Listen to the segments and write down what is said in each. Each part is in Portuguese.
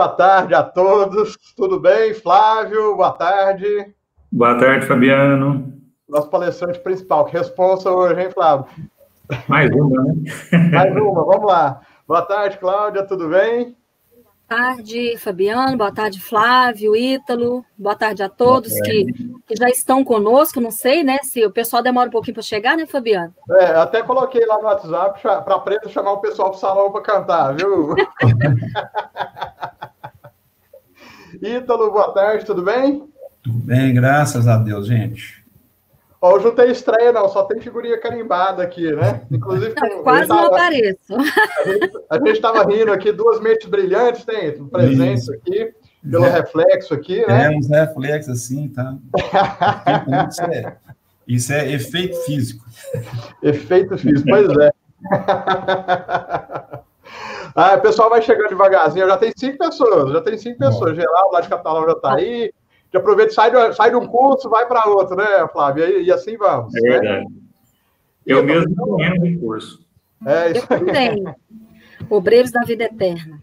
boa tarde a todos. Tudo bem, Flávio? Boa tarde. Boa tarde, Fabiano. Nosso palestrante principal, que responsa hoje, hein, Flávio? Mais uma, né? Mais uma, vamos lá. Boa tarde, Cláudia, tudo bem? Boa tarde, Fabiano. Boa tarde, Flávio, Ítalo. Boa tarde a todos que, que já estão conosco. Não sei, né, se o pessoal demora um pouquinho para chegar, né, Fabiano? É, até coloquei lá no WhatsApp para a Preta chamar o pessoal para o salão para cantar, viu? Ítalo, boa tarde, tudo bem? Tudo bem, graças a Deus, gente. Ó, hoje não tem estreia, não, só tem figurinha carimbada aqui, né? Inclusive. Não, quase tava, não apareço. A gente estava rindo aqui, duas mentes brilhantes, tem presente Isso. aqui, pelo é. reflexo aqui, né? É, uns reflexos assim, tá? isso, é, isso é efeito físico. Efeito físico, pois é. Ah, o pessoal vai chegando devagarzinho. Já tem cinco pessoas, já tem cinco pessoas. Geraldo lá de Catalão já está aí que aproveita, sai de, sai de um curso, vai para outro, né, Flávio? E, e, assim vamos. É verdade. Né? Eu mesmo não lembro de curso. É isso aí. Obreiros da vida eterna.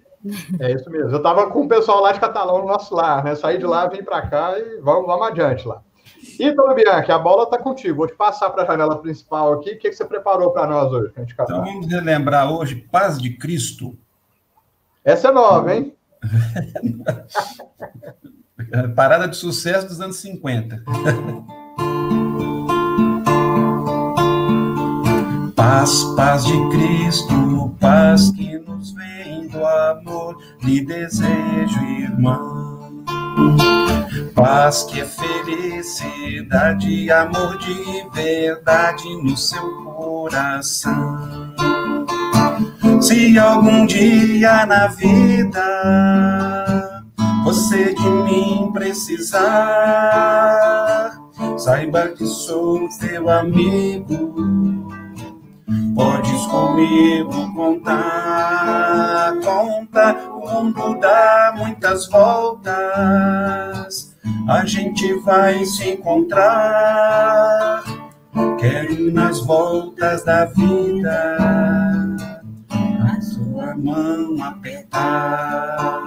É isso mesmo. Eu estava com o pessoal lá de Catalão no nosso lar, né? Saí de lá, vim para cá e vamos, vamos adiante lá. Então, Bianchi, a bola está contigo. Vou te passar para a janela principal aqui. O que, que você preparou para nós hoje? Então, vamos relembrar hoje Paz de Cristo. Essa é nova, hein? Parada de sucesso dos anos 50. Paz, paz de Cristo, paz que nos vem do amor, lhe desejo, irmão. Paz que é felicidade, amor de verdade no seu coração. Se algum dia na vida você de mim precisar, saiba que sou teu amigo. Podes comigo contar, conta, o mundo dá muitas voltas, a gente vai se encontrar. Quero nas voltas da vida a sua mão apertar.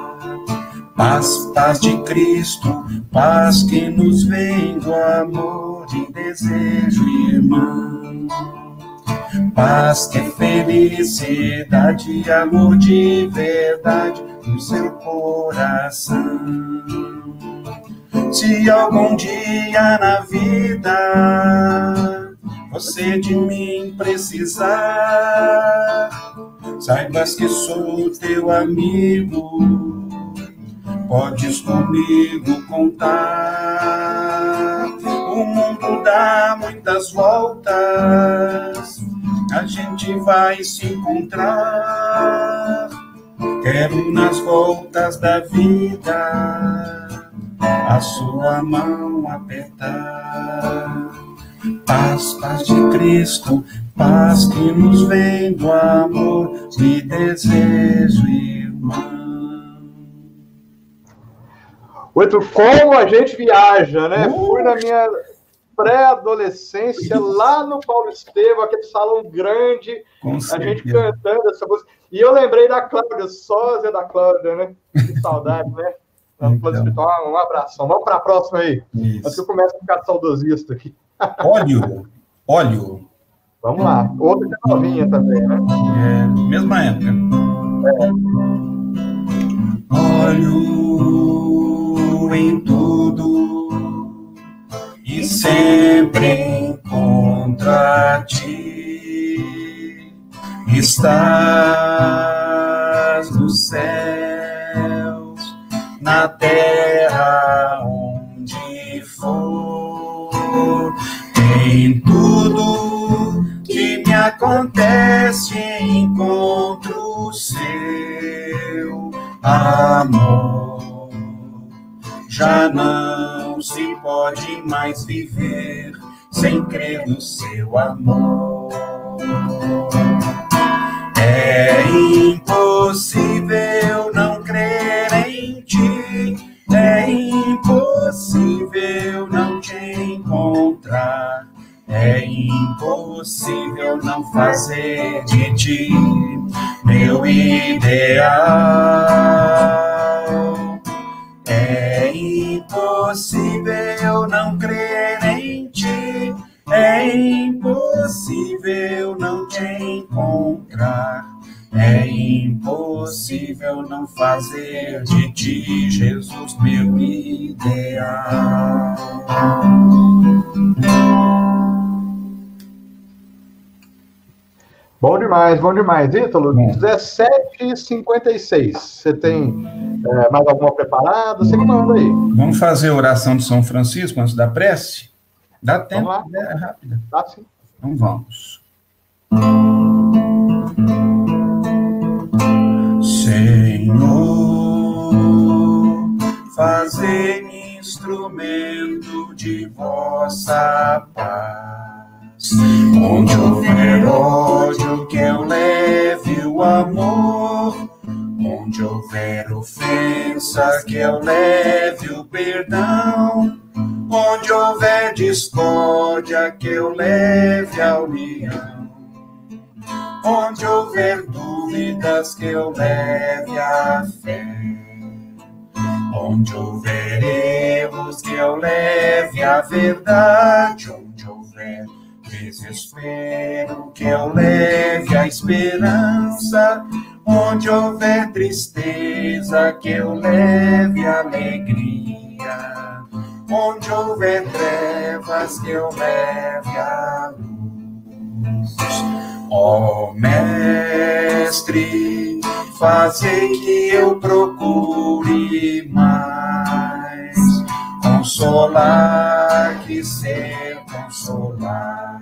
Paz, paz de Cristo, paz que nos vem do amor e desejo, irmão. Paz que felicidade amor de verdade no seu coração. Se algum dia na vida você de mim precisar, saibas que sou teu amigo Podes comigo contar. O mundo dá muitas voltas, a gente vai se encontrar. Quero nas voltas da vida a sua mão apertar. Paz, paz de Cristo, paz que nos vem do amor, me desejo, irmão. Outro, como a gente viaja, né? Uh! Fui na minha pré-adolescência, lá no Paulo Estevam, aquele salão grande, a gente cantando essa música. E eu lembrei da Cláudia, sósia da Cláudia, né? Que saudade, né? Então. Um abração. Vamos para a próxima aí. Isso. Antes que eu comece a ficar saudosista aqui. Óleo. Óleo. Vamos lá. Outra que é novinha também, né? É, mesma época. É. Óleo Estás nos céus, na terra onde for, em tudo que me acontece encontro o seu amor já não se pode mais viver sem crer no seu amor. É impossível não crer em ti, é impossível não te encontrar. É impossível não fazer de ti meu ideal. impossível não crer em ti. É impossível não te encontrar. É impossível não fazer de ti, Jesus, meu ideal. Bom demais, bom demais. Ítalo, 17h56. Você tem é, mais alguma preparada? Você que manda aí. Vamos fazer a oração de São Francisco antes da prece? Dá tempo, vamos lá. é rápida. Dá sim. Então vamos. Senhor, fazei-me instrumento de vossa paz Onde houver ódio, que eu leve o amor. Onde houver ofensa, que eu leve o perdão. Onde houver discórdia, que eu leve a união. Onde houver dúvidas, que eu leve a fé. Onde houver erros, que eu leve a verdade. Onde houver desespero, que eu leve a esperança. Onde houver tristeza, que eu leve alegria. Onde houver trevas, que eu leve a luz. Ó oh, Mestre, fazei que eu procure mais consolar que ser consolado.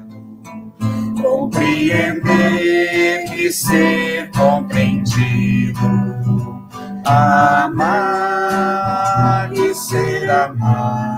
Compreender que ser compreendido, amar e ser amado,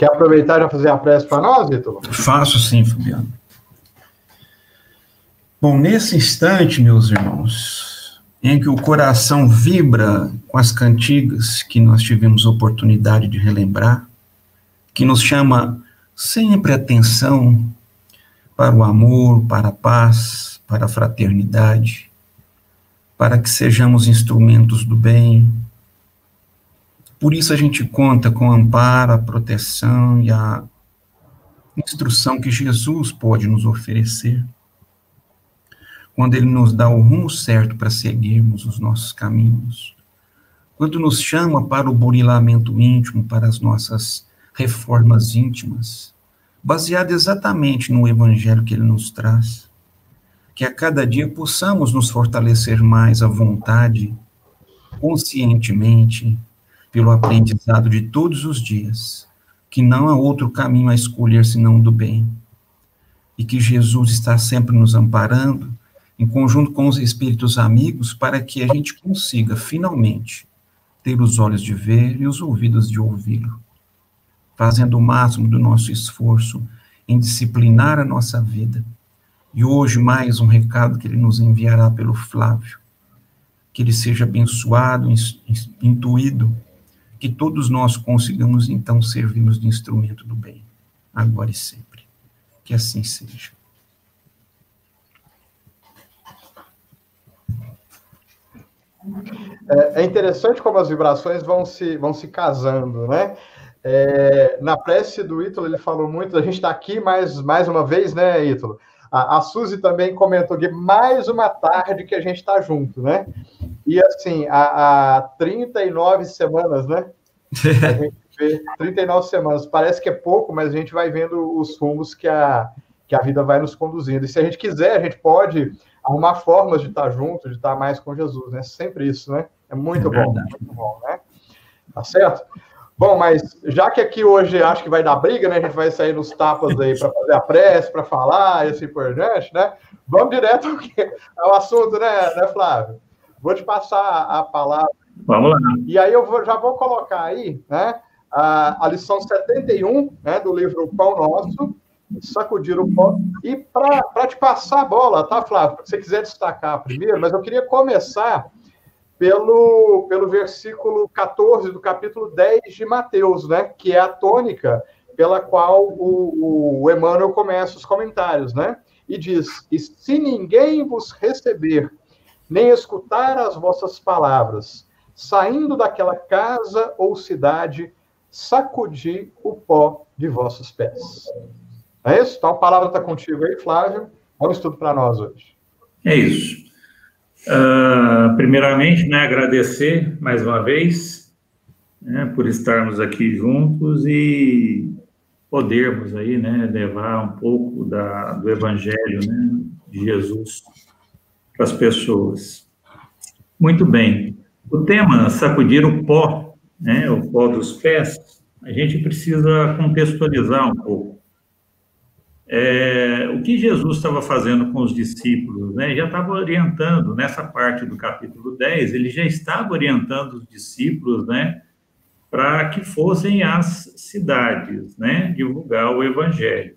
Quer aproveitar e já fazer a prece para nós, Vitor? Faço sim, Fabiano. Bom, nesse instante, meus irmãos, em que o coração vibra com as cantigas que nós tivemos oportunidade de relembrar, que nos chama sempre atenção para o amor, para a paz, para a fraternidade, para que sejamos instrumentos do bem. Por isso a gente conta com o amparo, a proteção e a instrução que Jesus pode nos oferecer. Quando ele nos dá o rumo certo para seguirmos os nossos caminhos. Quando nos chama para o burilamento íntimo, para as nossas reformas íntimas, baseado exatamente no evangelho que ele nos traz. Que a cada dia possamos nos fortalecer mais à vontade, conscientemente, pelo aprendizado de todos os dias, que não há outro caminho a escolher senão do bem. E que Jesus está sempre nos amparando, em conjunto com os espíritos amigos, para que a gente consiga, finalmente, ter os olhos de ver e os ouvidos de ouvi-lo fazendo o máximo do nosso esforço em disciplinar a nossa vida. E hoje, mais um recado que ele nos enviará pelo Flávio. Que ele seja abençoado, intuído, que todos nós consigamos então servirmos de instrumento do bem, agora e sempre. Que assim seja. É, é interessante como as vibrações vão se, vão se casando, né? É, na prece do Ítalo, ele falou muito, a gente está aqui mais, mais uma vez, né, Ítalo? A, a Suzy também comentou que mais uma tarde que a gente está junto, né? E assim, há, há 39 semanas, né? A gente vê 39 semanas. Parece que é pouco, mas a gente vai vendo os rumos que a, que a vida vai nos conduzindo. E se a gente quiser, a gente pode arrumar formas de estar junto, de estar mais com Jesus, né? Sempre isso, né? É muito é bom, muito bom, né? Tá certo? Bom, mas já que aqui hoje acho que vai dar briga, né? A gente vai sair nos tapas aí para fazer a prece, para falar e assim por diante, né? Vamos direto ao assunto, né, né, Flávio? Vou te passar a palavra. Vamos lá. E aí eu vou, já vou colocar aí, né? a, a lição 71 né, do livro Pão Nosso, sacudir o pó. E para te passar a bola, tá, Flávio? Se você quiser destacar primeiro, mas eu queria começar pelo, pelo versículo 14 do capítulo 10 de Mateus, né? Que é a tônica pela qual o, o Emmanuel começa os comentários, né? E diz: E se ninguém vos receber, nem escutar as vossas palavras, saindo daquela casa ou cidade, sacudi o pó de vossos pés. É isso? Então a palavra está contigo aí, Flávio. Vamos tudo para nós hoje. É isso. Uh, primeiramente, né, agradecer mais uma vez né, por estarmos aqui juntos e podermos aí, né, levar um pouco da, do Evangelho né, de Jesus para as pessoas. Muito bem. O tema sacudir o pó, né, o pó dos pés, a gente precisa contextualizar um pouco. É, o que Jesus estava fazendo com os discípulos, né? Já estava orientando, nessa parte do capítulo 10, ele já estava orientando os discípulos, né? Para que fossem às cidades, né? Divulgar o evangelho.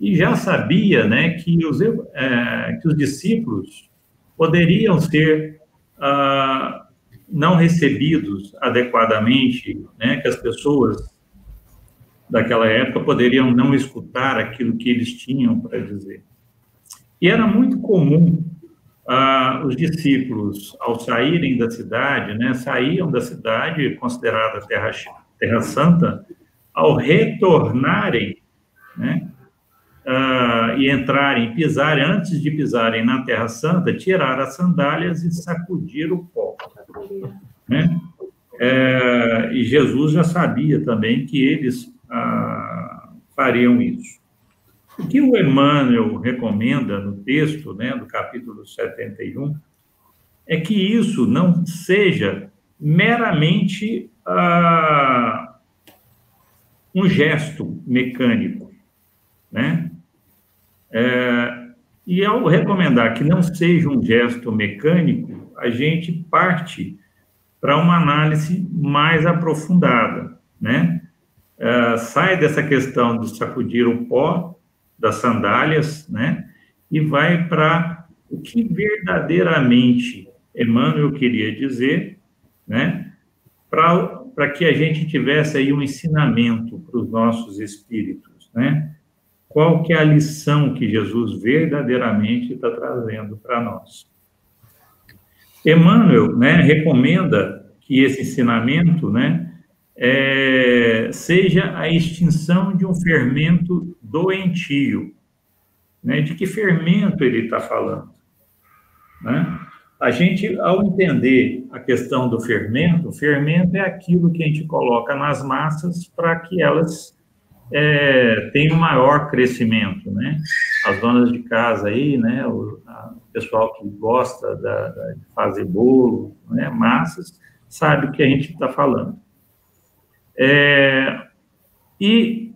E já sabia, né? Que os, é, que os discípulos poderiam ser ah, não recebidos adequadamente, né? Que as pessoas daquela época poderiam não escutar aquilo que eles tinham para dizer. E era muito comum ah, os discípulos, ao saírem da cidade, né, saíam da cidade considerada terra, terra santa, ao retornarem, né, ah, e entrarem, pisarem, antes de pisarem na terra santa, tirar as sandálias e sacudir o pó. Né? É, e Jesus já sabia também que eles ah, fariam isso. O que o Emmanuel recomenda no texto, né, do capítulo 71, é que isso não seja meramente ah, um gesto mecânico, né? É, e ao recomendar que não seja um gesto mecânico, a gente parte para uma análise mais aprofundada, né? Uh, sai dessa questão de sacudir o pó das sandálias, né, e vai para o que verdadeiramente Emmanuel queria dizer, né, para que a gente tivesse aí um ensinamento para os nossos espíritos, né, qual que é a lição que Jesus verdadeiramente está trazendo para nós. Emmanuel, né, recomenda que esse ensinamento, né, é, seja a extinção de um fermento doentio. Né? De que fermento ele está falando? Né? A gente, ao entender a questão do fermento, o fermento é aquilo que a gente coloca nas massas para que elas é, tenham maior crescimento, né? As donas de casa aí, né? O, a, o pessoal que gosta da, da, de fazer bolo, né? Massas, sabe o que a gente está falando. É, e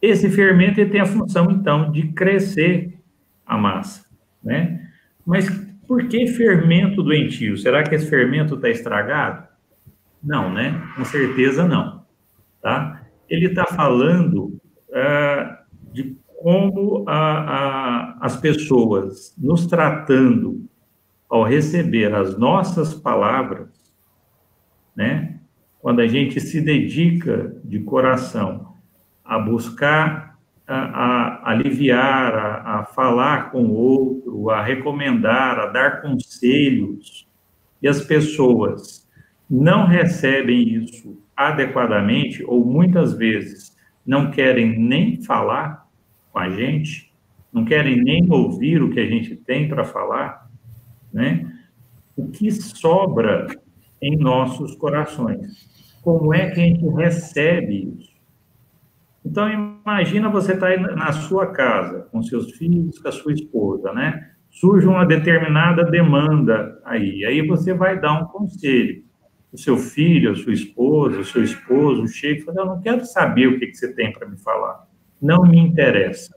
esse fermento tem a função, então, de crescer a massa, né? Mas por que fermento doentio? Será que esse fermento está estragado? Não, né? Com certeza não, tá? Ele está falando uh, de como a, a, as pessoas nos tratando ao receber as nossas palavras, né? Quando a gente se dedica de coração a buscar a, a aliviar, a, a, falar com o outro, a recomendar, a dar conselhos, e as pessoas não recebem isso adequadamente, ou muitas vezes não querem nem falar com a gente, não querem nem ouvir o que a gente tem para falar, né? O que sobra em nossos corações? como é que a gente recebe isso? Então, imagina você estar tá na sua casa, com seus filhos, com a sua esposa, né? Surge uma determinada demanda aí, aí você vai dar um conselho. O seu filho, a sua esposa, o seu esposo chega e fala, eu não quero saber o que, que você tem para me falar. Não me interessa.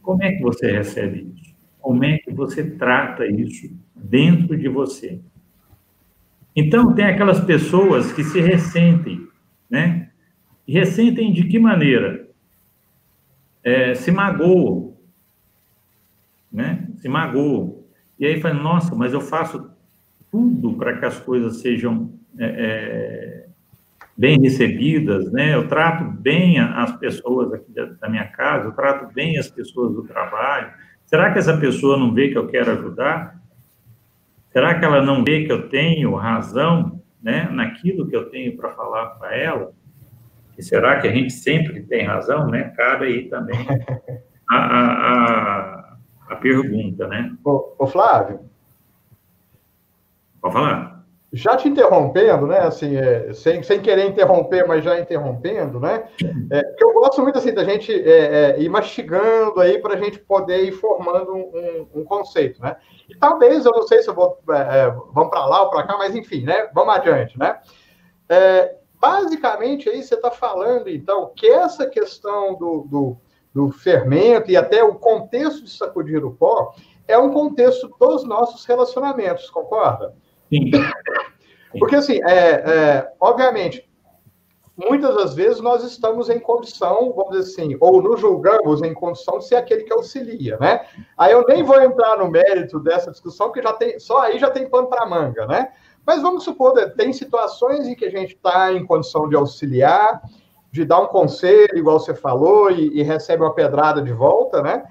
Como é que você recebe isso? Como é que você trata isso dentro de você? Então, tem aquelas pessoas que se ressentem, né? E ressentem de que maneira? É, se magoam, né? Se magoam. E aí fala, nossa, mas eu faço tudo para que as coisas sejam é, é, bem recebidas, né? Eu trato bem as pessoas aqui da, da minha casa, eu trato bem as pessoas do trabalho. Será que essa pessoa não vê que eu quero ajudar? Será que ela não vê que eu tenho razão, né, naquilo que eu tenho para falar para ela? E será que a gente sempre tem razão, né? Cabe aí também a, a, a, pergunta, né? Ô, ô Flávio. Pode falar já te interrompendo, né, assim, é, sem, sem querer interromper, mas já interrompendo, né, é, eu gosto muito, assim, da gente é, é ir mastigando aí para a gente poder ir formando um, um, conceito, né, e talvez, eu não sei se eu vou, é, é, vamos para lá ou para cá, mas enfim, né, vamos adiante, né, basicamente aí você está falando, então, que essa questão do, do, do fermento e até o contexto de sacudir o pó é um contexto dos nossos relacionamentos, concorda? Sim. Porque, assim, é, é, obviamente, muitas das vezes nós estamos em condição, vamos dizer assim, ou nos julgamos em condição de ser aquele que auxilia, né? Aí eu nem vou entrar no mérito dessa discussão, porque já tem, só aí já tem pano para manga, né? Mas vamos supor, tem situações em que a gente está em condição de auxiliar, de dar um conselho, igual você falou, e, e recebe uma pedrada de volta, né?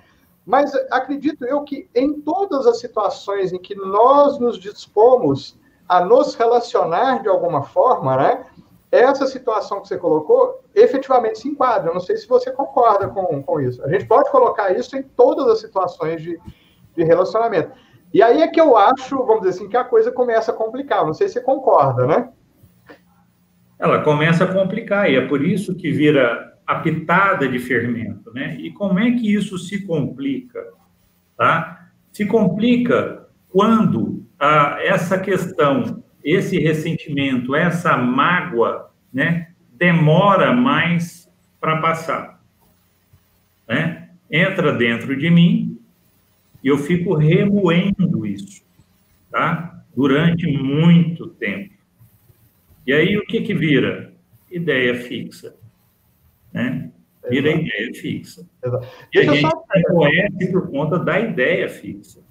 Mas acredito eu que em todas as situações em que nós nos dispomos a nos relacionar de alguma forma, né? Essa situação que você colocou efetivamente se enquadra. Eu não sei se você concorda com, com isso. A gente pode colocar isso em todas as situações de, de relacionamento. E aí é que eu acho, vamos dizer assim, que a coisa começa a complicar. Não sei se você concorda, né? Ela começa a complicar, e é por isso que vira a pitada de fermento, né? E como é que isso se complica, tá? Se complica quando ah, essa questão, esse ressentimento, essa mágoa, né, demora mais para passar, né? Entra dentro de mim e eu fico remoendo isso, tá? Durante muito tempo. E aí o que que vira? Ideia fixa né? Vira Exato. ideia fixa. Exato. E Deixa a gente só... conhece por conta da ideia fixa.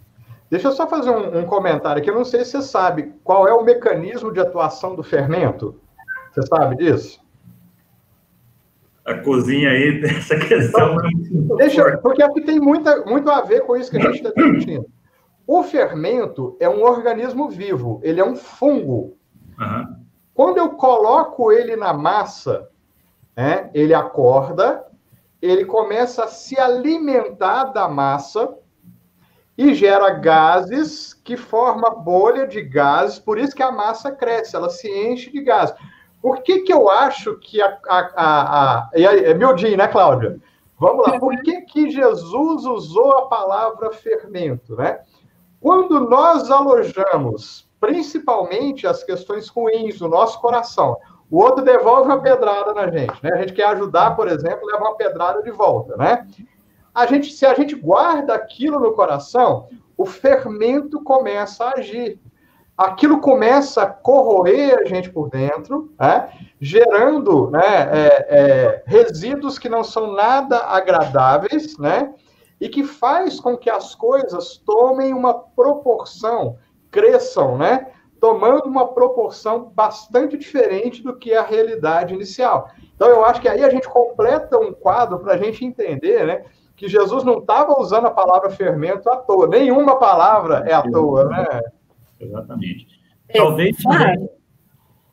Deixa eu só fazer um, um, comentário aqui. Eu não sei se você sabe qual é o mecanismo de atuação do fermento. Você sabe disso? A cozinha aí, essa questão. Então, deixa, porque aqui tem muita, muito a ver com isso que a gente está discutindo. O fermento é um organismo vivo, ele é um fungo. Uhum. Quando eu coloco ele na massa, né? Ele acorda, ele começa a se alimentar da massa e gera gases que forma bolha de gases, por isso que a massa cresce, ela se enche de gases. Por que, que eu acho que a. a, a, a é meu dia, né, Cláudia? Vamos lá. Por que, que Jesus usou a palavra fermento, né? Quando nós alojamos principalmente as questões ruins do nosso coração, o outro devolve uma pedrada na gente, né? A gente quer ajudar, por exemplo, leva uma pedrada de volta, né? A gente, se a gente guarda aquilo no coração, o fermento começa a agir. Aquilo começa a corroer a gente por dentro, né? gerando né, é, é, resíduos que não são nada agradáveis, né? E que faz com que as coisas tomem uma proporção, cresçam, né? tomando uma proporção bastante diferente do que a realidade inicial. Então, eu acho que aí a gente completa um quadro para a gente entender, né? Que Jesus não estava usando a palavra fermento à toa. Nenhuma palavra é à toa, né? Exatamente. Talvez. É,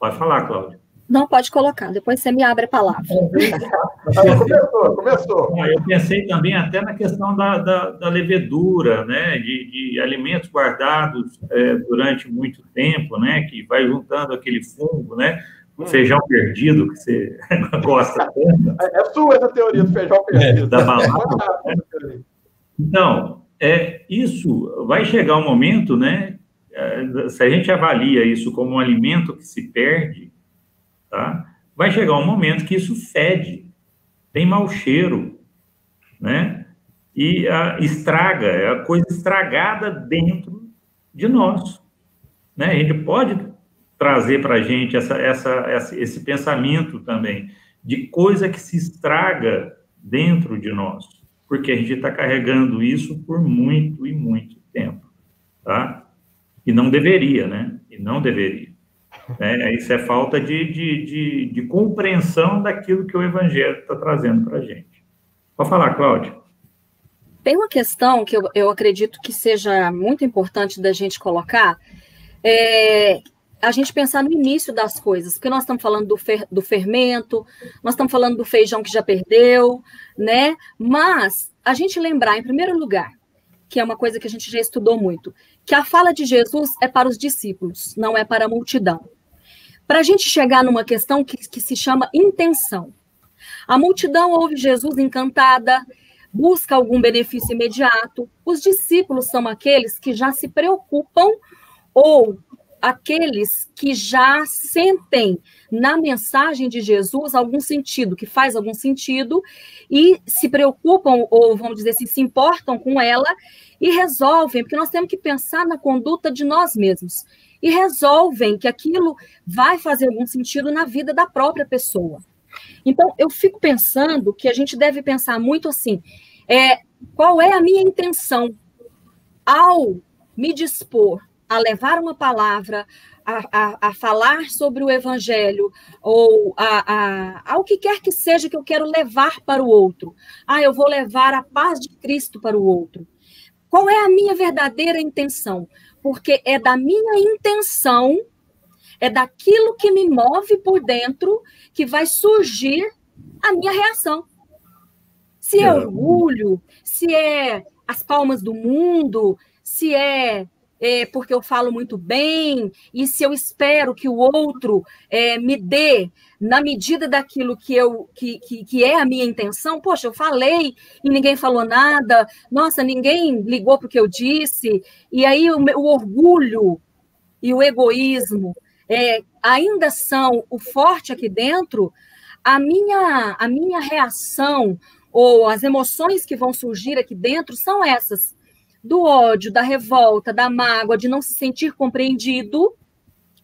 Pode falar, Cláudio. Não pode colocar, depois você me abre a palavra. começou, começou. Eu pensei também até na questão da, da, da levedura, né, de, de alimentos guardados é, durante muito tempo, né, que vai juntando aquele fungo, né, hum. feijão perdido, que você gosta tanto. É, é sua essa teoria do feijão é, perdido. É, da balada. então, é, isso vai chegar um momento, né, é, se a gente avalia isso como um alimento que se perde, tá? Vai chegar um momento que isso fede, tem mau cheiro, né? E a, estraga, é a coisa estragada dentro de nós, né? A gente pode trazer para a gente essa, essa, esse pensamento também de coisa que se estraga dentro de nós, porque a gente está carregando isso por muito e muito tempo, tá? E não deveria, né? E não deveria. É, isso é falta de, de, de, de compreensão daquilo que o Evangelho está trazendo para a gente. Pode falar, Cláudia. Tem uma questão que eu, eu acredito que seja muito importante da gente colocar, é a gente pensar no início das coisas, porque nós estamos falando do, fer, do fermento, nós estamos falando do feijão que já perdeu, né? Mas a gente lembrar, em primeiro lugar, que é uma coisa que a gente já estudou muito, que a fala de Jesus é para os discípulos, não é para a multidão. Para a gente chegar numa questão que, que se chama intenção. A multidão ouve Jesus encantada, busca algum benefício imediato. Os discípulos são aqueles que já se preocupam ou aqueles que já sentem na mensagem de Jesus algum sentido, que faz algum sentido, e se preocupam, ou vamos dizer assim, se importam com ela e resolvem, porque nós temos que pensar na conduta de nós mesmos, e resolvem que aquilo vai fazer algum sentido na vida da própria pessoa. Então, eu fico pensando que a gente deve pensar muito assim: é, qual é a minha intenção ao me dispor a levar uma palavra, a, a, a, falar sobre o evangelho, ou a, a, ao que quer que seja que eu quero levar para o outro. Ah, eu vou levar a paz de Cristo para o outro. Qual é a minha verdadeira intenção? Porque é da minha intenção, é daquilo que me move por dentro, que vai surgir a minha reação. Se é orgulho, se é as palmas do mundo, se é é, porque eu falo muito bem, e se eu espero que o outro é, me dê na medida daquilo que, eu, que, que, que, é a minha intenção, poxa, eu falei e ninguém falou nada, nossa, ninguém ligou para o que eu disse, e aí o, o orgulho e o egoísmo é, ainda são o forte aqui dentro, a minha, a minha reação ou as emoções que vão surgir aqui dentro são essas do ódio, da revolta, da mágoa, de não se sentir compreendido,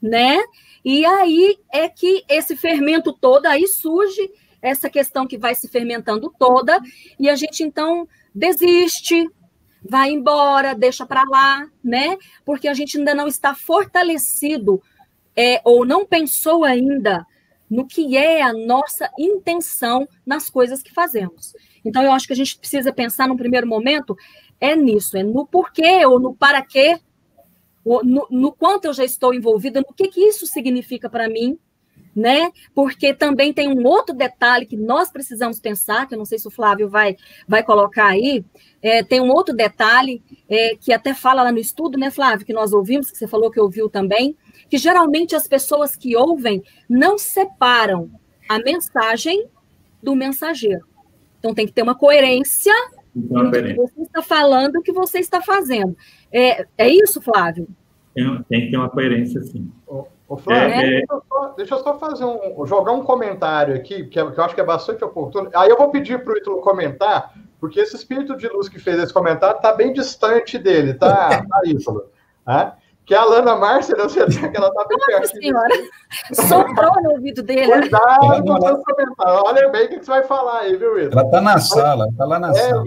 né? E aí é que esse fermento todo, aí surge essa questão que vai se fermentando toda, e a gente então desiste, vai embora, deixa para lá, né? Porque a gente ainda não está fortalecido é, ou não pensou ainda no que é a nossa intenção nas coisas que fazemos. Então, eu acho que a gente precisa pensar, num primeiro momento, é nisso, é no porquê ou no para quê, no, no quanto eu já estou envolvida, no que, que isso significa para mim, né? Porque também tem um outro detalhe que nós precisamos pensar, que eu não sei se o Flávio vai, vai colocar aí, é, tem um outro detalhe é, que até fala lá no estudo, né, Flávio, que nós ouvimos, que você falou que ouviu também, que geralmente as pessoas que ouvem não separam a mensagem do mensageiro. Então tem que ter uma coerência então, que você está falando, o que você está fazendo. É, é isso, Flávio? Tem, tem que ter uma coerência, sim. Ô, Flávio, é, deixa, eu só, deixa, eu só, fazer um, jogar um comentário aqui, que, é, que eu acho que é bastante oportuno. Aí eu vou pedir para o Ítalo comentar, porque esse espírito de luz que fez esse comentário está bem distante dele, tá, tá Ítalo? Que a Alana Márcia, eu sei que ela está bem perto. senhora, soprou no ouvido dele. Cuidado com os seus comentários. Olha bem o que você vai falar aí, viu, Ítalo? Ela está na sala, está lá na é, sala.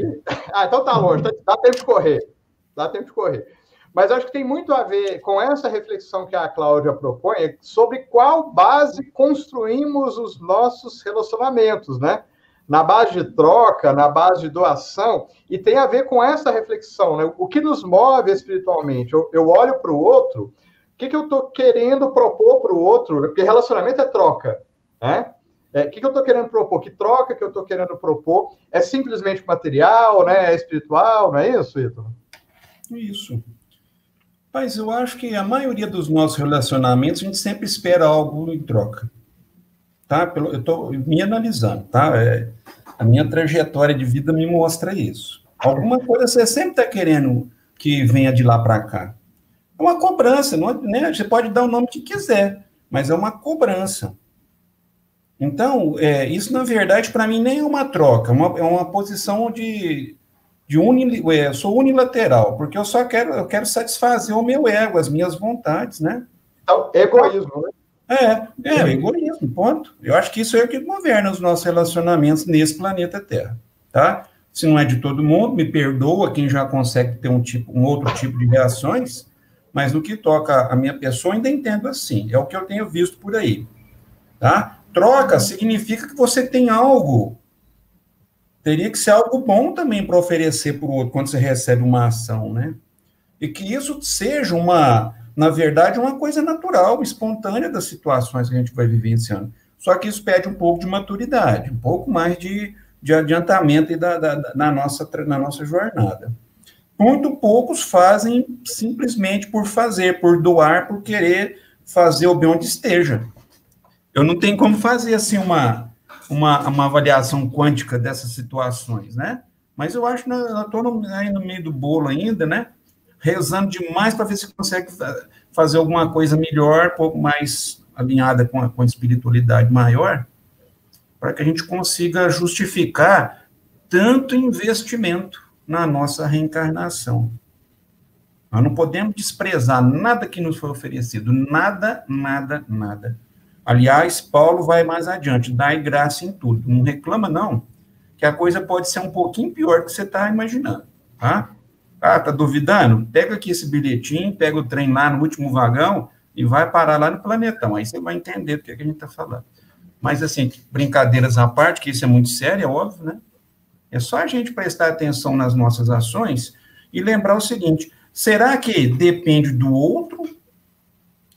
Ah, então tá longe, tá, dá tempo de correr. Dá tempo de correr. Mas acho que tem muito a ver com essa reflexão que a Cláudia propõe sobre qual base construímos os nossos relacionamentos, né? Na base de troca, na base de doação, e tem a ver com essa reflexão, né? O que nos move espiritualmente? Eu, eu olho para o outro, o que, que eu estou querendo propor para o outro? Porque relacionamento é troca, né? É, o que, que eu estou querendo propor? Que troca que eu estou querendo propor? É simplesmente material, né? É espiritual, não é isso, Ito? Isso. Mas eu acho que a maioria dos nossos relacionamentos a gente sempre espera algo em troca tá? eu estou me analisando, tá? É, a minha trajetória de vida me mostra isso. Alguma coisa você sempre está querendo que venha de lá para cá. É uma cobrança, não, é, né? Você pode dar o nome que quiser, mas é uma cobrança. Então, é, isso na verdade para mim nem é uma troca, é uma, é uma posição de, de uni, é, eu sou unilateral, porque eu só quero, eu quero satisfazer o meu ego, as minhas vontades, né? Então, egoísmo, né? É, é, egoísmo, ponto. Eu acho que isso é o que governa os nossos relacionamentos nesse planeta Terra, tá? Se não é de todo mundo, me perdoa quem já consegue ter um, tipo, um outro tipo de reações, mas no que toca a minha pessoa, ainda entendo assim. É o que eu tenho visto por aí, tá? Troca significa que você tem algo. Teria que ser algo bom também para oferecer para o outro quando você recebe uma ação, né? E que isso seja uma na verdade, é uma coisa natural, espontânea das situações que a gente vai vivenciando. Só que isso pede um pouco de maturidade, um pouco mais de, de adiantamento da, da, da, na, nossa, na nossa jornada. Muito poucos fazem simplesmente por fazer, por doar, por querer fazer o bem onde esteja. Eu não tenho como fazer assim uma, uma, uma avaliação quântica dessas situações, né? Mas eu acho que estou aí no meio do bolo ainda, né? Rezando demais para ver se consegue fazer alguma coisa melhor, um pouco mais alinhada com a, com a espiritualidade maior, para que a gente consiga justificar tanto investimento na nossa reencarnação. Nós não podemos desprezar nada que nos foi oferecido, nada, nada, nada. Aliás, Paulo vai mais adiante, dai graça em tudo. Não reclama, não, que a coisa pode ser um pouquinho pior do que você está imaginando, tá? Ah, tá duvidando? Pega aqui esse bilhetinho, pega o trem lá no último vagão e vai parar lá no planetão. Aí você vai entender do que, é que a gente está falando. Mas, assim, brincadeiras à parte, que isso é muito sério, é óbvio, né? É só a gente prestar atenção nas nossas ações e lembrar o seguinte: será que depende do outro,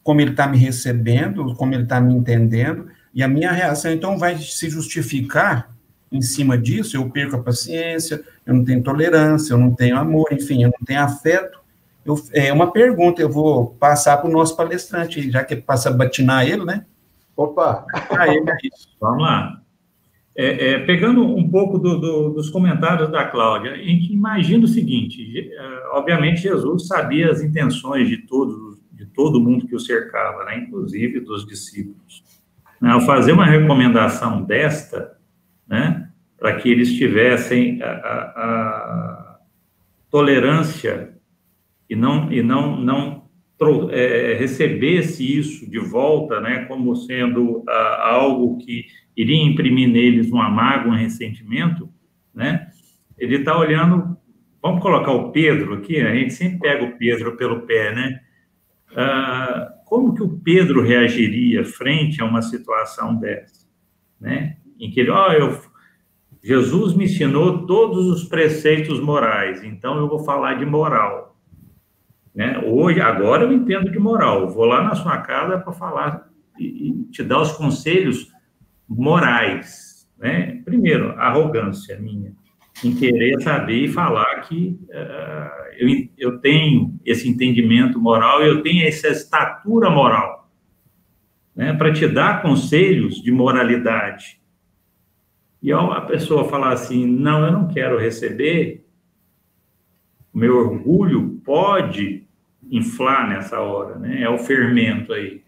como ele está me recebendo, como ele está me entendendo, e a minha reação, então, vai se justificar em cima disso, eu perco a paciência, eu não tenho tolerância, eu não tenho amor, enfim, eu não tenho afeto. Eu, é uma pergunta, eu vou passar para o nosso palestrante, já que passa a batinar ele, né? Opa! Ele, é Vamos lá. É, é, pegando um pouco do, do, dos comentários da Cláudia, a gente imagina o seguinte: é, obviamente, Jesus sabia as intenções de todos, de todo mundo que o cercava, né, inclusive dos discípulos. Ao fazer uma recomendação desta, né, para que eles tivessem a, a, a, tolerância e não e não não é, recebesse isso de volta, né, como sendo a, algo que iria imprimir neles uma mágoa, um ressentimento, né? Ele está olhando, vamos colocar o Pedro aqui, a gente sempre pega o Pedro pelo pé, né? Ah, como que o Pedro reagiria frente a uma situação dessa, né? Em que ele, ó, oh, eu Jesus me ensinou todos os preceitos morais, então eu vou falar de moral. Né? Hoje, agora eu entendo de moral. Vou lá na sua casa para falar e, e, te dar os conselhos morais. Né? Primeiro, arrogância minha, em querer saber e falar que uh, eu, eu tenho esse entendimento moral, eu tenho essa estatura moral, né? para te dar conselhos de moralidade e a pessoa falar assim, não, eu não quero receber, o meu orgulho pode inflar nessa hora, né? É o fermento aí.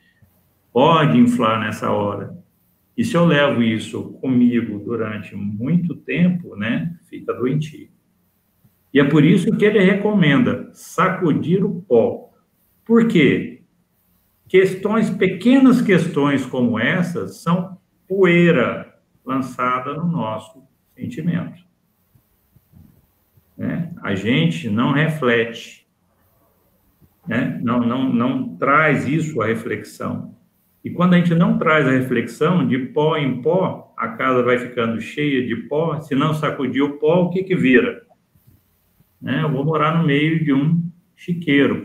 Pode inflar nessa hora. E se eu levo isso comigo durante muito tempo, né, fica doentio. E é por isso que ele recomenda sacudir o pó. Por quê? Questões, pequenas questões como essas, são poeira lançada no nosso sentimento. Né? A gente não reflete, né? não, não, não traz isso à reflexão. E quando a gente não traz a reflexão, de pó em pó, a casa vai ficando cheia de pó, se não sacudir o pó, o que que vira? Né? Eu vou morar no meio de um chiqueiro,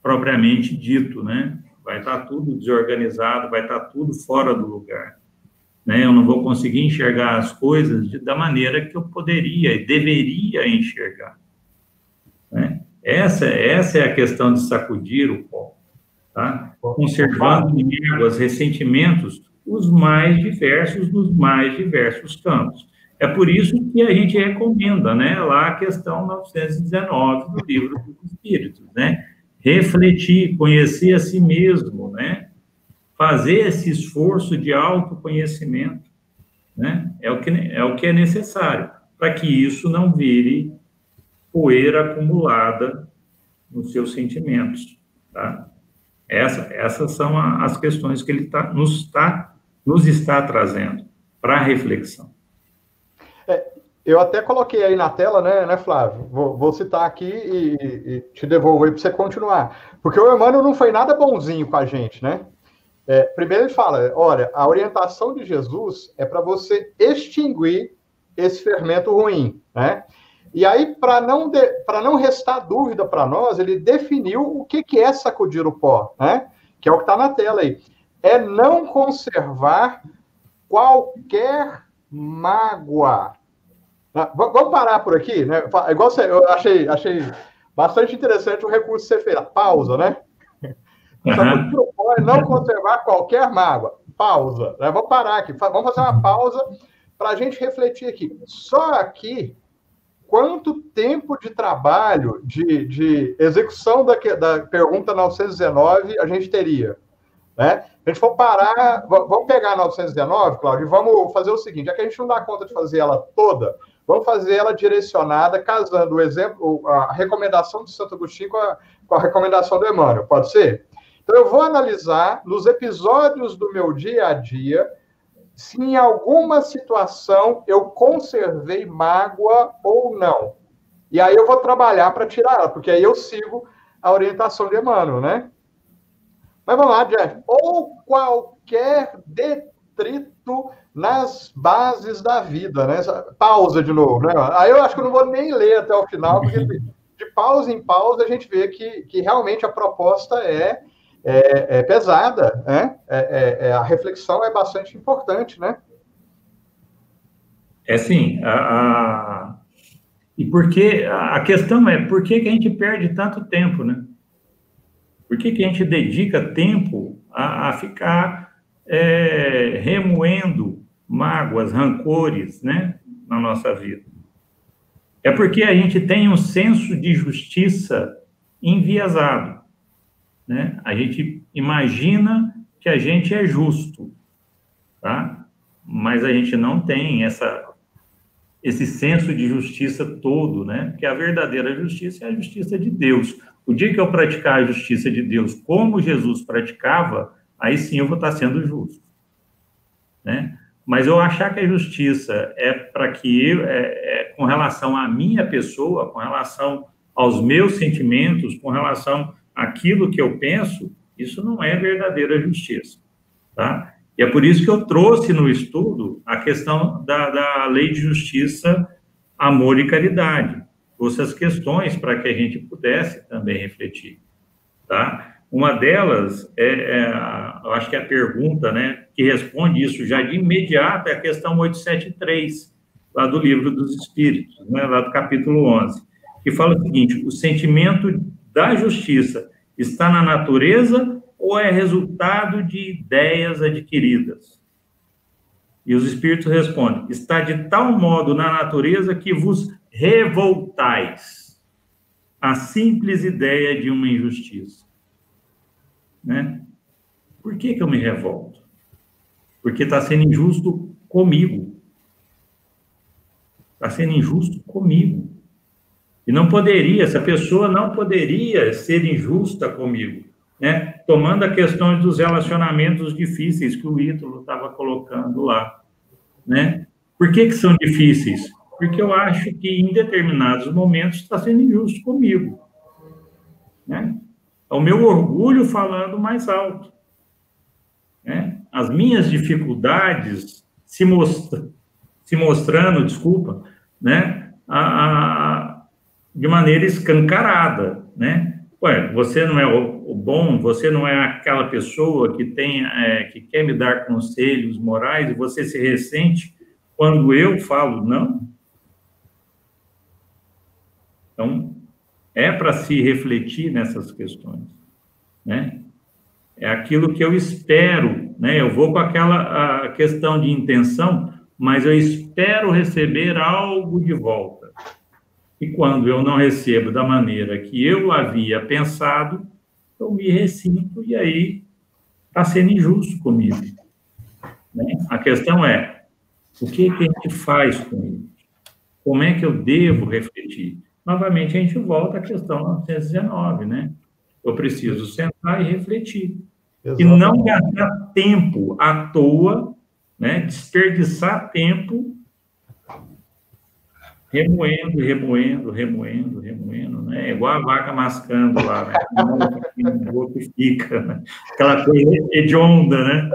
propriamente dito, né? Vai estar tudo desorganizado, vai estar tudo fora do lugar né? Eu não vou conseguir enxergar as coisas de, da maneira que eu poderia e deveria enxergar. Né? Essa, essa é a questão de sacudir o pó, tá? Conservando mágoas, ressentimentos, os mais diversos, nos mais diversos campos. É por isso que a gente recomenda, né, lá a questão 919 do livro dos Espíritos, né? Refletir, conhecer a si mesmo, né? Fazer esse esforço de autoconhecimento, né? É o que é o que é necessário para que isso não vire poeira acumulada nos seus sentimentos, tá? Essa, essas são as questões que ele tá, nos, está, nos está trazendo para reflexão. É, eu até coloquei aí na tela, né, né Flávio? Vou, vou citar aqui e, e te devolver para você continuar. Porque o Emmanuel não foi nada bonzinho com a gente, né? É, primeiro ele fala, olha, a orientação de Jesus é para você extinguir esse fermento ruim, né? E aí, para não, não restar dúvida para nós, ele definiu o que, que é sacudir o pó, né? Que é o que está na tela aí. É não conservar qualquer mágoa. Ah, vamos parar por aqui, né? Igual você, eu achei, achei bastante interessante o recurso que você fez, a pausa, né? Uhum. É não conservar qualquer mágoa. Pausa. Né? Vamos parar aqui. Vamos fazer uma pausa para a gente refletir aqui. Só aqui quanto tempo de trabalho, de, de execução da, da pergunta 919 a gente teria? Né? A gente for parar, vamos pegar a 919, Cláudio, e vamos fazer o seguinte, já que a gente não dá conta de fazer ela toda, vamos fazer ela direcionada, casando o exemplo, a recomendação do Santo Agostinho com a, com a recomendação do Emmanuel, pode ser? Então, eu vou analisar nos episódios do meu dia a dia se em alguma situação eu conservei mágoa ou não. E aí eu vou trabalhar para tirar ela, porque aí eu sigo a orientação de Emmanuel, né? Mas vamos lá, Jeff. Ou qualquer detrito nas bases da vida, né? Pausa de novo, né? Aí eu acho que eu não vou nem ler até o final, porque de pausa em pausa a gente vê que, que realmente a proposta é é, é pesada, né? É, é, é, a reflexão é bastante importante, né? É sim. A, a... E porque a questão é por que, que a gente perde tanto tempo, né? Por que, que a gente dedica tempo a, a ficar é, remoendo mágoas, rancores, né, na nossa vida? É porque a gente tem um senso de justiça enviesado. Né? A gente imagina que a gente é justo, tá? Mas a gente não tem essa esse senso de justiça todo, né? Porque a verdadeira justiça é a justiça de Deus. O dia que eu praticar a justiça de Deus como Jesus praticava, aí sim eu vou estar sendo justo, né? Mas eu achar que a justiça é para que eu, é, é, com relação à minha pessoa, com relação aos meus sentimentos, com relação aquilo que eu penso, isso não é verdadeira justiça, tá? E é por isso que eu trouxe no estudo a questão da, da lei de justiça, amor e caridade. Trouxe as questões para que a gente pudesse também refletir, tá? Uma delas é, é eu acho que é a pergunta, né, que responde isso já de imediato é a questão 873, lá do livro dos Espíritos, né, lá do capítulo 11, que fala o seguinte: o sentimento da justiça está na natureza ou é resultado de ideias adquiridas? E os espíritos respondem: está de tal modo na natureza que vos revoltais a simples ideia de uma injustiça. Né? Por que, que eu me revolto? Porque está sendo injusto comigo. Está sendo injusto comigo. E não poderia, essa pessoa não poderia ser injusta comigo, né? Tomando a questão dos relacionamentos difíceis que o Ítalo estava colocando lá, né? Por que que são difíceis? Porque eu acho que em determinados momentos está sendo injusto comigo, né? É o meu orgulho falando mais alto, né? As minhas dificuldades se, mostra, se mostrando, desculpa, né? A, a de maneira escancarada, né? Ué, você não é o, bom, você não é aquela pessoa que tem, é, que quer me dar conselhos morais e você se ressente quando eu falo não? Então, é para se refletir nessas questões, né? É aquilo que eu espero, né? Eu vou com aquela questão de intenção, mas eu espero receber algo de volta. E quando eu não recebo da maneira que eu havia pensado, eu me ressinto e aí está sendo injusto comigo. Né? A questão é, o que, que a gente faz com isso? Como é que eu devo refletir? Novamente, a gente volta à questão 919, né? Eu preciso sentar e refletir. Exatamente. E não gastar tempo à toa, né? desperdiçar tempo remoendo, remoendo, remoendo, remoendo, né? É igual a vaca mascando lá, né? o outro fica, né? aquela coisa hedionda, né?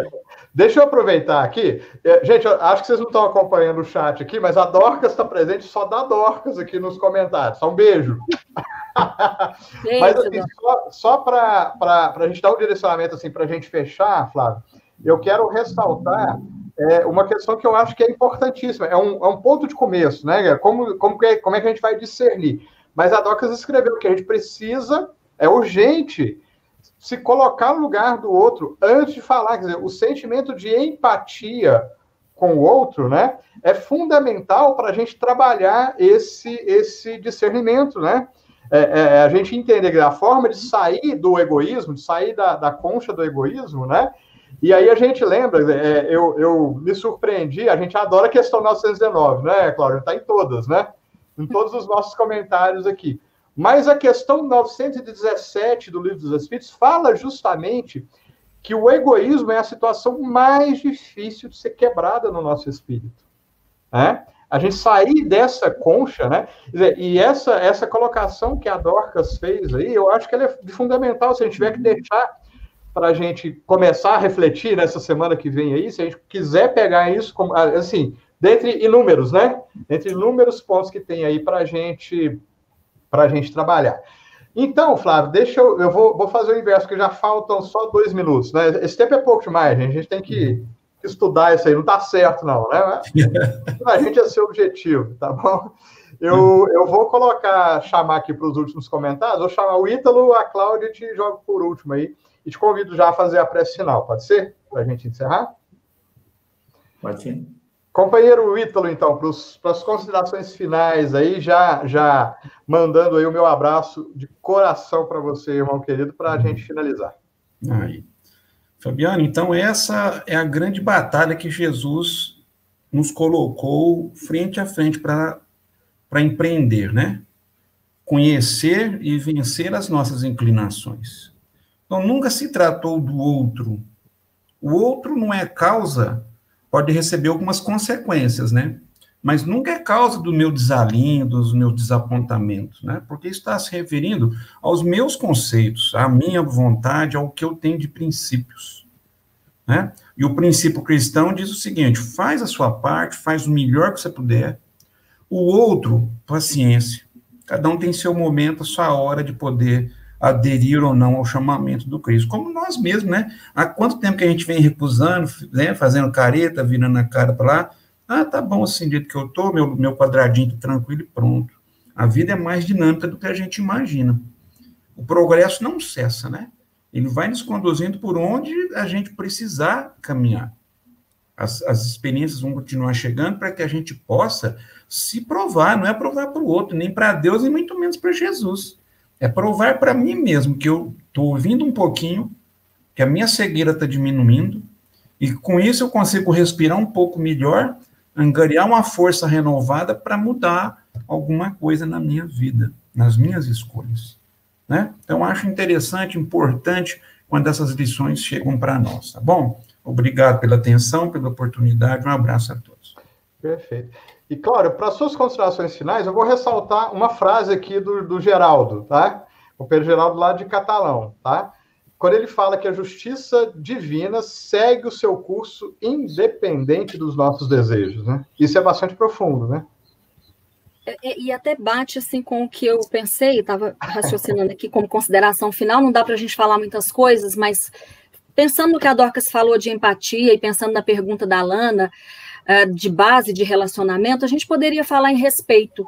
Deixa eu aproveitar aqui. É, gente, acho que vocês não estão acompanhando o chat aqui, mas a Dorcas está presente, só dá Dorcas aqui nos comentários. Só um beijo. mas assim, só, só para a gente dar um direcionamento assim, para a gente fechar, Flávio, eu quero ressaltar é uma questão que eu acho que é importantíssima. É um, é um ponto de começo, né? Como, como, é, como é que a gente vai discernir? Mas a Docas escreveu que a gente precisa, é urgente, se colocar no lugar do outro antes de falar. Quer dizer, o sentimento de empatia com o outro, né? É fundamental para a gente trabalhar esse, esse discernimento, né? É, é, a gente entender que a forma de sair do egoísmo, de sair da, da concha do egoísmo, né? E aí a gente lembra, é, eu, eu me surpreendi, a gente adora a questão 919, né, Cláudio? Está em todas, né? Em todos os nossos comentários aqui. Mas a questão 917 do Livro dos Espíritos fala justamente que o egoísmo é a situação mais difícil de ser quebrada no nosso espírito. Né? A gente sair dessa concha, né? E essa, essa colocação que a Dorcas fez aí, eu acho que ela é fundamental se a gente tiver que deixar para a gente começar a refletir nessa semana que vem aí, se a gente quiser pegar isso como assim, dentre inúmeros, né? Entre inúmeros pontos que tem aí para gente, a gente trabalhar. Então, Flávio, deixa eu. Eu vou, vou fazer o inverso, que já faltam só dois minutos, né? Esse tempo é pouco demais, gente. A gente tem que estudar isso aí, não está certo, não, né? a gente é seu objetivo, tá bom? Eu, eu vou colocar, chamar aqui para os últimos comentários, vou chamar o Ítalo, a Cláudia e te jogo por último aí. E te convido já a fazer a prece final, pode ser? Para a gente encerrar? Pode ser. Companheiro Ítalo, então, para as considerações finais aí, já, já mandando aí o meu abraço de coração para você, irmão querido, para a gente finalizar. Aí. Fabiano, então essa é a grande batalha que Jesus nos colocou frente a frente para empreender, né? Conhecer e vencer as nossas inclinações. Então, nunca se tratou do outro. O outro não é causa, pode receber algumas consequências, né? Mas nunca é causa do meu desalinho, dos meus desapontamentos, né? Porque está se referindo aos meus conceitos, à minha vontade, ao que eu tenho de princípios, né? E o princípio cristão diz o seguinte: faz a sua parte, faz o melhor que você puder. O outro, paciência. Cada um tem seu momento, sua hora de poder aderir ou não ao chamamento do Cristo. Como nós mesmos, né? Há quanto tempo que a gente vem recusando, né? fazendo careta, virando a cara para lá. Ah, tá bom assim, do que eu tô, meu, meu quadradinho tá tranquilo e pronto. A vida é mais dinâmica do que a gente imagina. O progresso não cessa, né? Ele vai nos conduzindo por onde a gente precisar caminhar. As, as experiências vão continuar chegando para que a gente possa se provar, não é provar para o outro, nem para Deus e muito menos para Jesus. É provar para mim mesmo que eu estou ouvindo um pouquinho, que a minha cegueira está diminuindo, e com isso eu consigo respirar um pouco melhor, angariar uma força renovada para mudar alguma coisa na minha vida, nas minhas escolhas. Né? Então, acho interessante, importante, quando essas lições chegam para nós, tá bom? Obrigado pela atenção, pela oportunidade, um abraço a todos. Perfeito. E, claro, para suas considerações finais, eu vou ressaltar uma frase aqui do, do Geraldo, tá? O Pedro Geraldo lá de Catalão, tá? Quando ele fala que a justiça divina segue o seu curso independente dos nossos desejos, né? Isso é bastante profundo, né? E, e até bate assim com o que eu pensei, estava raciocinando aqui como consideração final, não dá para a gente falar muitas coisas, mas pensando no que a Dorcas falou de empatia e pensando na pergunta da Lana, uh, de base de relacionamento, a gente poderia falar em respeito.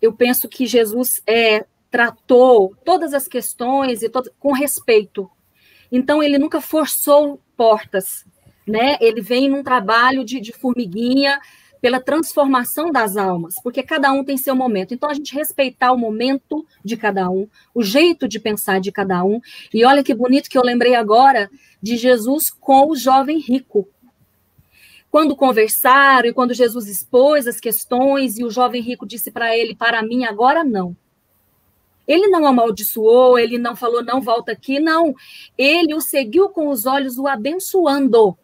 Eu penso que Jesus é, tratou todas as questões e com respeito. Então, ele nunca forçou portas, né? Ele vem num trabalho de, de formiguinha pela transformação das almas, porque cada um tem seu momento. Então, a gente respeitar o momento de cada um, o jeito de pensar de cada um. E olha que bonito que eu lembrei agora de Jesus com o jovem rico quando conversaram e quando Jesus expôs as questões e o jovem rico disse para ele: Para mim, agora não. Ele não amaldiçoou, ele não falou, não volta aqui, não. Ele o seguiu com os olhos, o abençoando.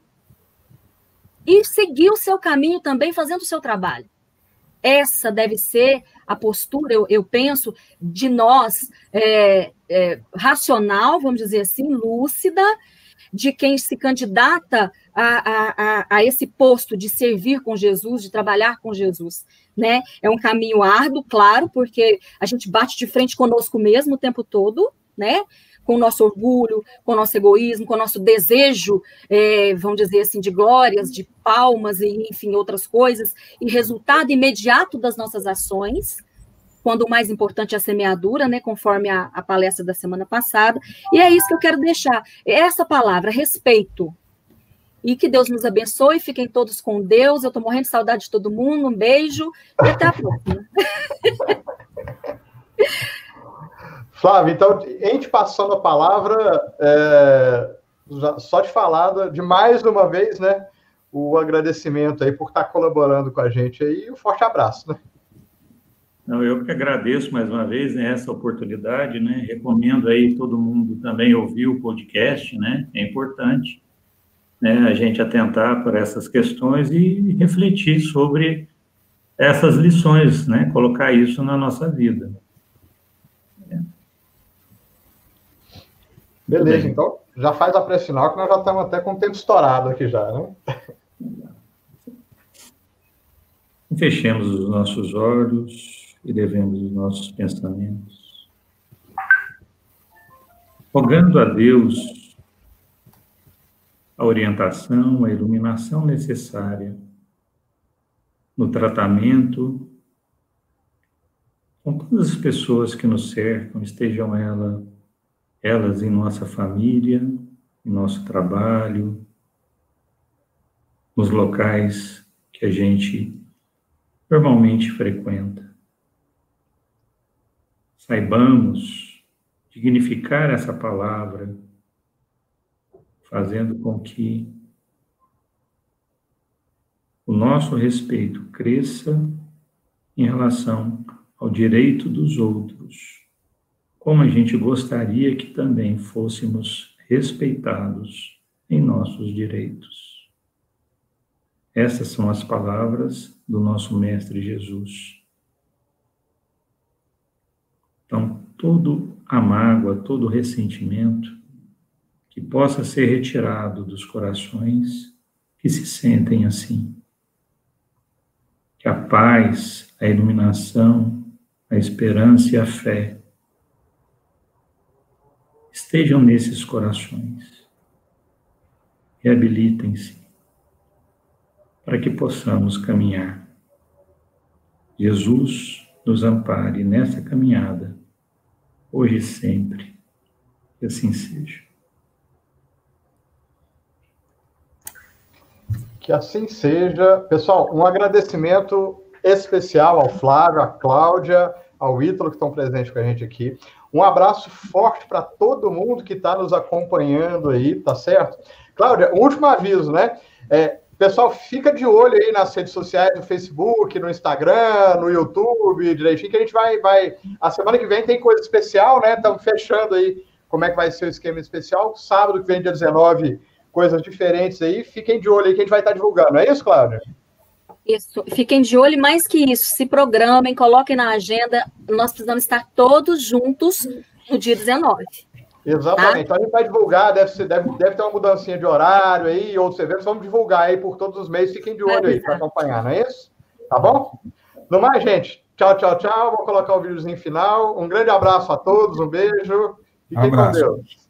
E seguiu seu caminho também, fazendo o seu trabalho. Essa deve ser a postura, eu, eu penso, de nós, é, é, racional, vamos dizer assim, lúcida, de quem se candidata a, a, a, esse posto de servir com Jesus, de trabalhar com Jesus. Né? É um caminho árduo, claro, porque a gente bate de frente conosco mesmo o tempo todo, né? com o nosso orgulho, com o nosso egoísmo, com o nosso desejo, é, vamos dizer assim, de glórias, de palmas e, enfim, outras coisas, e resultado imediato das nossas ações, quando o mais importante é a semeadura, né, conforme a, a palestra da semana passada. E é isso que eu quero deixar. Essa palavra, respeito. E que Deus nos abençoe, fiquem todos com Deus. Eu estou morrendo de saudade de todo mundo. Um beijo e até a próxima. Flávio, então, a gente passando a palavra, é, só de falar de mais uma vez, né? O agradecimento aí por estar colaborando com a gente aí um forte abraço, né? Não, eu que agradeço mais uma vez né, essa oportunidade, né? Recomendo aí todo mundo também ouvir o podcast, né? É importante né, a gente atentar para essas questões e refletir sobre essas lições, né? Colocar isso na nossa vida. Beleza, então já faz a pré-final que nós já estamos até com o tempo estourado aqui já, né? Fechemos os nossos olhos e devemos os nossos pensamentos. Rogando a Deus a orientação, a iluminação necessária no tratamento com todas as pessoas que nos cercam, estejam ela, elas em nossa família, em nosso trabalho, nos locais que a gente normalmente frequenta saibamos dignificar essa palavra, fazendo com que o nosso respeito cresça em relação ao direito dos outros, como a gente gostaria que também fôssemos respeitados em nossos direitos. Essas são as palavras do nosso Mestre Jesus. Então, todo a mágoa, todo o ressentimento que possa ser retirado dos corações que se sentem assim. Que a paz, a iluminação, a esperança e a fé estejam nesses corações. Reabilitem-se para que possamos caminhar. Jesus nos ampare nessa caminhada, hoje e sempre. Que assim seja. Que assim seja. Pessoal, um agradecimento especial ao Flávio, à Cláudia, ao Ítalo que estão presentes com a gente aqui. Um abraço forte para todo mundo que está nos acompanhando aí, tá certo? Cláudia, último aviso, né? É, Pessoal, fica de olho aí nas redes sociais, no Facebook, no Instagram, no YouTube, direitinho, que a gente vai, vai. A semana que vem tem coisa especial, né? Estamos fechando aí como é que vai ser o esquema especial. Sábado que vem, dia 19, coisas diferentes aí. Fiquem de olho aí que a gente vai estar divulgando. É isso, Cláudia? Isso. Fiquem de olho, mais que isso, se programem, coloquem na agenda. Nós precisamos estar todos juntos no dia 19. Exatamente. Tá? Então a gente vai divulgar, deve, ser, deve, deve ter uma mudancinha de horário aí, outros eventos, vamos divulgar aí por todos os meses, fiquem de olho aí para acompanhar, não é isso? Tá bom? No mais, gente, tchau, tchau, tchau. Vou colocar o videozinho final. Um grande abraço a todos, um beijo. Fiquem um com Deus.